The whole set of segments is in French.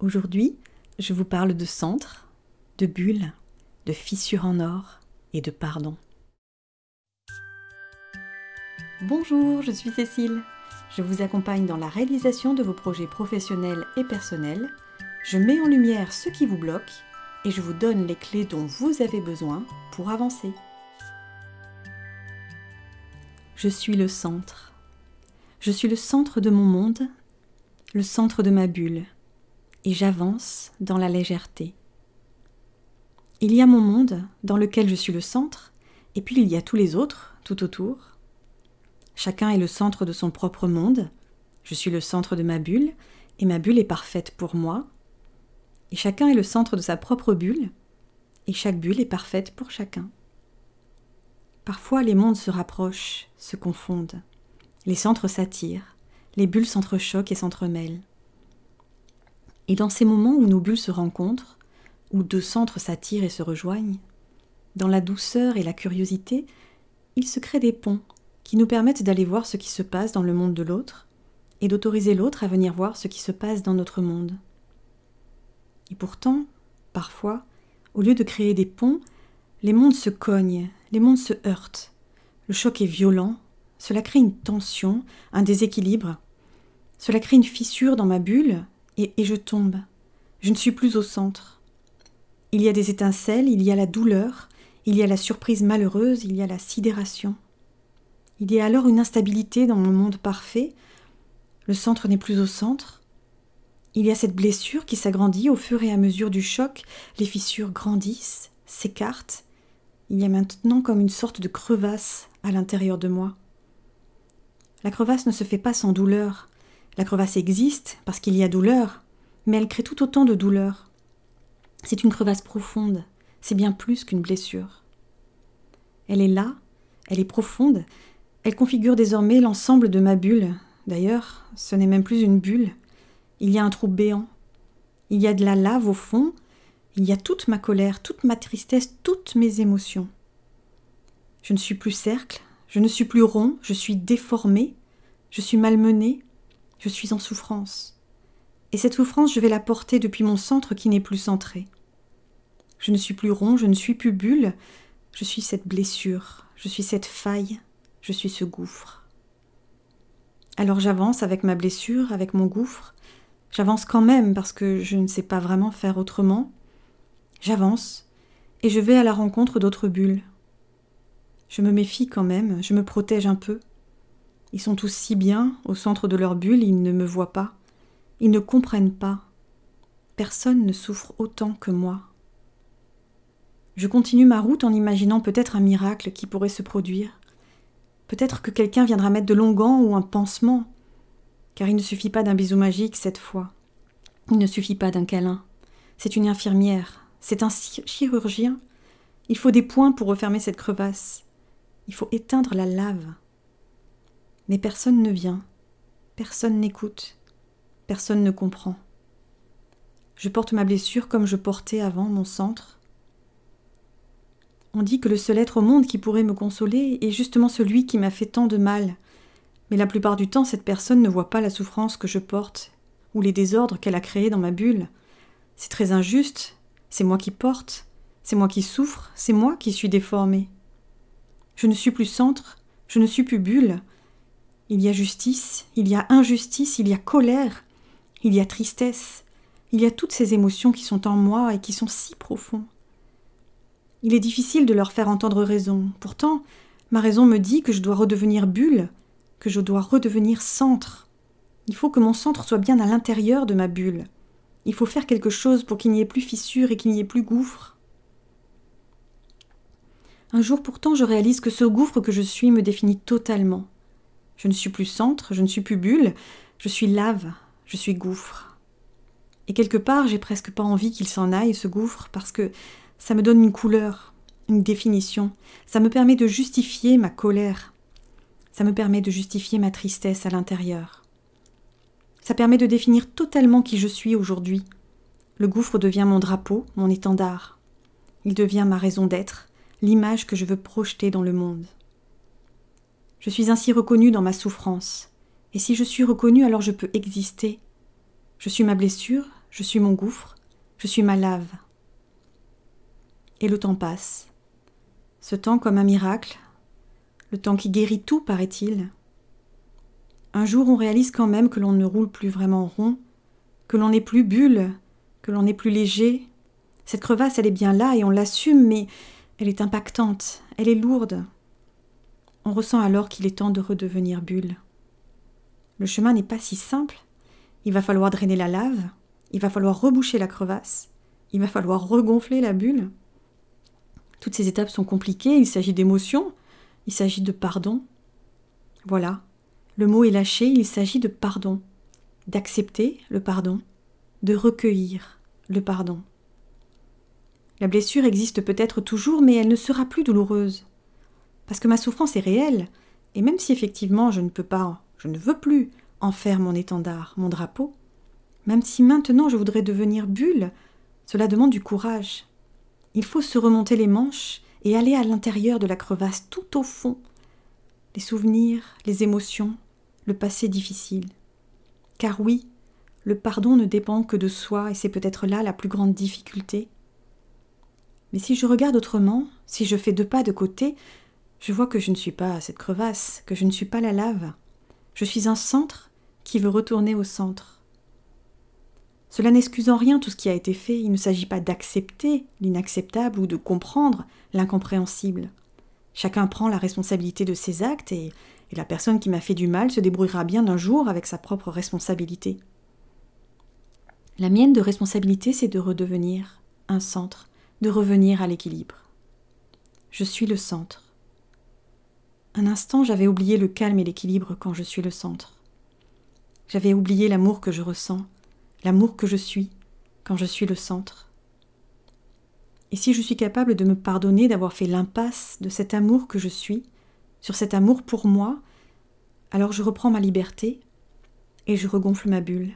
Aujourd'hui, je vous parle de centre, de bulles, de fissures en or et de pardon. Bonjour, je suis Cécile. Je vous accompagne dans la réalisation de vos projets professionnels et personnels. Je mets en lumière ce qui vous bloque et je vous donne les clés dont vous avez besoin pour avancer. Je suis le centre. Je suis le centre de mon monde, le centre de ma bulle, et j'avance dans la légèreté. Il y a mon monde, dans lequel je suis le centre, et puis il y a tous les autres, tout autour. Chacun est le centre de son propre monde, je suis le centre de ma bulle, et ma bulle est parfaite pour moi, et chacun est le centre de sa propre bulle, et chaque bulle est parfaite pour chacun. Parfois les mondes se rapprochent, se confondent, les centres s'attirent, les bulles s'entrechoquent et s'entremêlent. Et dans ces moments où nos bulles se rencontrent, où deux centres s'attirent et se rejoignent, dans la douceur et la curiosité, il se crée des ponts qui nous permettent d'aller voir ce qui se passe dans le monde de l'autre et d'autoriser l'autre à venir voir ce qui se passe dans notre monde. Et pourtant, parfois, au lieu de créer des ponts, les mondes se cognent, les mondes se heurtent. Le choc est violent, cela crée une tension, un déséquilibre. Cela crée une fissure dans ma bulle et, je tombe. Je ne suis plus au centre. Il y a des étincelles, il y a la douleur, il y a la surprise malheureuse, il y a la sidération. Il y a alors une instabilité dans mon monde parfait. Le centre n'est plus au centre. Il y a cette blessure qui s'agrandit au fur et à mesure du choc. Les fissures grandissent, s'écartent. Il y a maintenant comme une sorte de crevasse à l'intérieur de moi. La crevasse ne se fait pas sans douleur. La crevasse existe parce qu'il y a douleur, mais elle crée tout autant de douleur. C'est une crevasse profonde, c'est bien plus qu'une blessure. Elle est là, elle est profonde, elle configure désormais l'ensemble de ma bulle. D'ailleurs, ce n'est même plus une bulle, il y a un trou béant. Il y a de la lave au fond, il y a toute ma colère, toute ma tristesse, toutes mes émotions. Je ne suis plus cercle, je ne suis plus rond, je suis déformé, je suis malmené, je suis en souffrance. Et cette souffrance, je vais la porter depuis mon centre qui n'est plus centré. Je ne suis plus rond, je ne suis plus bulle, je suis cette blessure, je suis cette faille, je suis ce gouffre. Alors j'avance avec ma blessure, avec mon gouffre, j'avance quand même parce que je ne sais pas vraiment faire autrement. J'avance et je vais à la rencontre d'autres bulles, je me méfie quand même, je me protège un peu. Ils sont tous si bien, au centre de leur bulle, ils ne me voient pas. Ils ne comprennent pas. Personne ne souffre autant que moi. Je continue ma route en imaginant peut-être un miracle qui pourrait se produire. Peut-être que quelqu'un viendra mettre de longuant ou un pansement. Car il ne suffit pas d'un bisou magique cette fois. Il ne suffit pas d'un câlin. C'est une infirmière, c'est un chirurgien. Il faut des points pour refermer cette crevasse. Il faut éteindre la lave. Mais personne ne vient, personne n'écoute, personne ne comprend. Je porte ma blessure comme je portais avant mon centre. On dit que le seul être au monde qui pourrait me consoler est justement celui qui m'a fait tant de mal. Mais la plupart du temps, cette personne ne voit pas la souffrance que je porte, ou les désordres qu'elle a créés dans ma bulle. C'est très injuste, c'est moi qui porte, c'est moi qui souffre, c'est moi qui suis déformée. Je ne suis plus centre, je ne suis plus bulle. Il y a justice, il y a injustice, il y a colère, il y a tristesse, il y a toutes ces émotions qui sont en moi et qui sont si profondes. Il est difficile de leur faire entendre raison. Pourtant, ma raison me dit que je dois redevenir bulle, que je dois redevenir centre. Il faut que mon centre soit bien à l'intérieur de ma bulle. Il faut faire quelque chose pour qu'il n'y ait plus fissure et qu'il n'y ait plus gouffre. Un jour pourtant je réalise que ce gouffre que je suis me définit totalement. Je ne suis plus centre, je ne suis plus bulle, je suis lave, je suis gouffre. Et quelque part j'ai presque pas envie qu'il s'en aille, ce gouffre, parce que ça me donne une couleur, une définition, ça me permet de justifier ma colère, ça me permet de justifier ma tristesse à l'intérieur. Ça permet de définir totalement qui je suis aujourd'hui. Le gouffre devient mon drapeau, mon étendard. Il devient ma raison d'être, l'image que je veux projeter dans le monde. Je suis ainsi reconnue dans ma souffrance, et si je suis reconnue, alors je peux exister. Je suis ma blessure, je suis mon gouffre, je suis ma lave. Et le temps passe. Ce temps comme un miracle, le temps qui guérit tout, paraît-il. Un jour, on réalise quand même que l'on ne roule plus vraiment rond, que l'on n'est plus bulle, que l'on n'est plus léger. Cette crevasse, elle est bien là et on l'assume, mais elle est impactante, elle est lourde. On ressent alors qu'il est temps de redevenir bulle. Le chemin n'est pas si simple. Il va falloir drainer la lave, il va falloir reboucher la crevasse, il va falloir regonfler la bulle. Toutes ces étapes sont compliquées, il s'agit d'émotions, il s'agit de pardon. Voilà, le mot est lâché, il s'agit de pardon, d'accepter le pardon, de recueillir le pardon. La blessure existe peut-être toujours, mais elle ne sera plus douloureuse. Parce que ma souffrance est réelle, et même si effectivement je ne peux pas, je ne veux plus en faire mon étendard, mon drapeau, même si maintenant je voudrais devenir bulle, cela demande du courage. Il faut se remonter les manches et aller à l'intérieur de la crevasse, tout au fond. Les souvenirs, les émotions, le passé difficile. Car oui, le pardon ne dépend que de soi et c'est peut-être là la plus grande difficulté. Mais si je regarde autrement, si je fais deux pas de côté, je vois que je ne suis pas cette crevasse, que je ne suis pas la lave. Je suis un centre qui veut retourner au centre. Cela n'excuse en rien tout ce qui a été fait, il ne s'agit pas d'accepter l'inacceptable ou de comprendre l'incompréhensible. Chacun prend la responsabilité de ses actes et, la personne qui m'a fait du mal se débrouillera bien d'un jour avec sa propre responsabilité. La mienne de responsabilité, c'est de redevenir un centre, de revenir à l'équilibre. Je suis le centre. Un instant, j'avais oublié le calme et l'équilibre quand je suis le centre. J'avais oublié l'amour que je ressens, l'amour que je suis quand je suis le centre. Et si je suis capable de me pardonner d'avoir fait l'impasse de cet amour que je suis, sur cet amour pour moi, alors je reprends ma liberté et je regonfle ma bulle.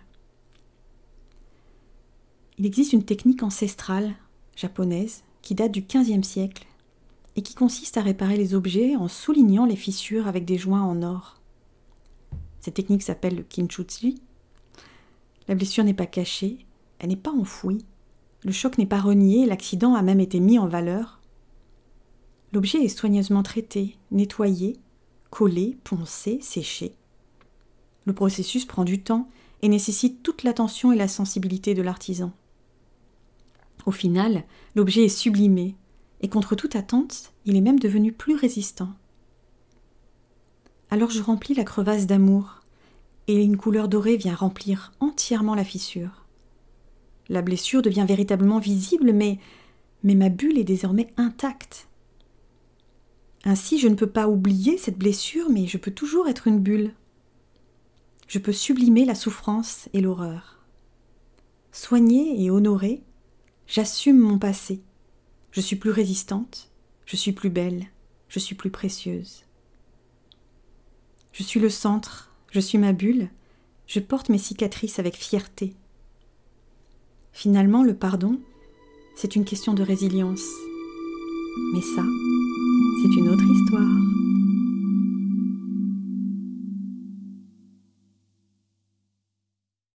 Il existe une technique ancestrale japonaise qui date du XVe siècle et qui consiste à réparer les objets en soulignant les fissures avec des joints en or. Cette technique s'appelle le kinchutsu la blessure n'est pas cachée, elle n'est pas enfouie, le choc n'est pas renié, l'accident a même été mis en valeur. L'objet est soigneusement traité, nettoyé, collé, poncé, séché. Le processus prend du temps et nécessite toute l'attention et la sensibilité de l'artisan. Au final, l'objet est sublimé, et contre toute attente, il est même devenu plus résistant. Alors je remplis la crevasse d'amour, et une couleur dorée vient remplir entièrement la fissure. La blessure devient véritablement visible, mais, mais ma bulle est désormais intacte. Ainsi, je ne peux pas oublier cette blessure, mais je peux toujours être une bulle. Je peux sublimer la souffrance et l'horreur. Soignée et honorée, j'assume mon passé. Je suis plus résistante, je suis plus belle, je suis plus précieuse. Je suis le centre je suis ma bulle, je porte mes cicatrices avec fierté. Finalement, le pardon, c'est une question de résilience. Mais ça, c'est une autre histoire.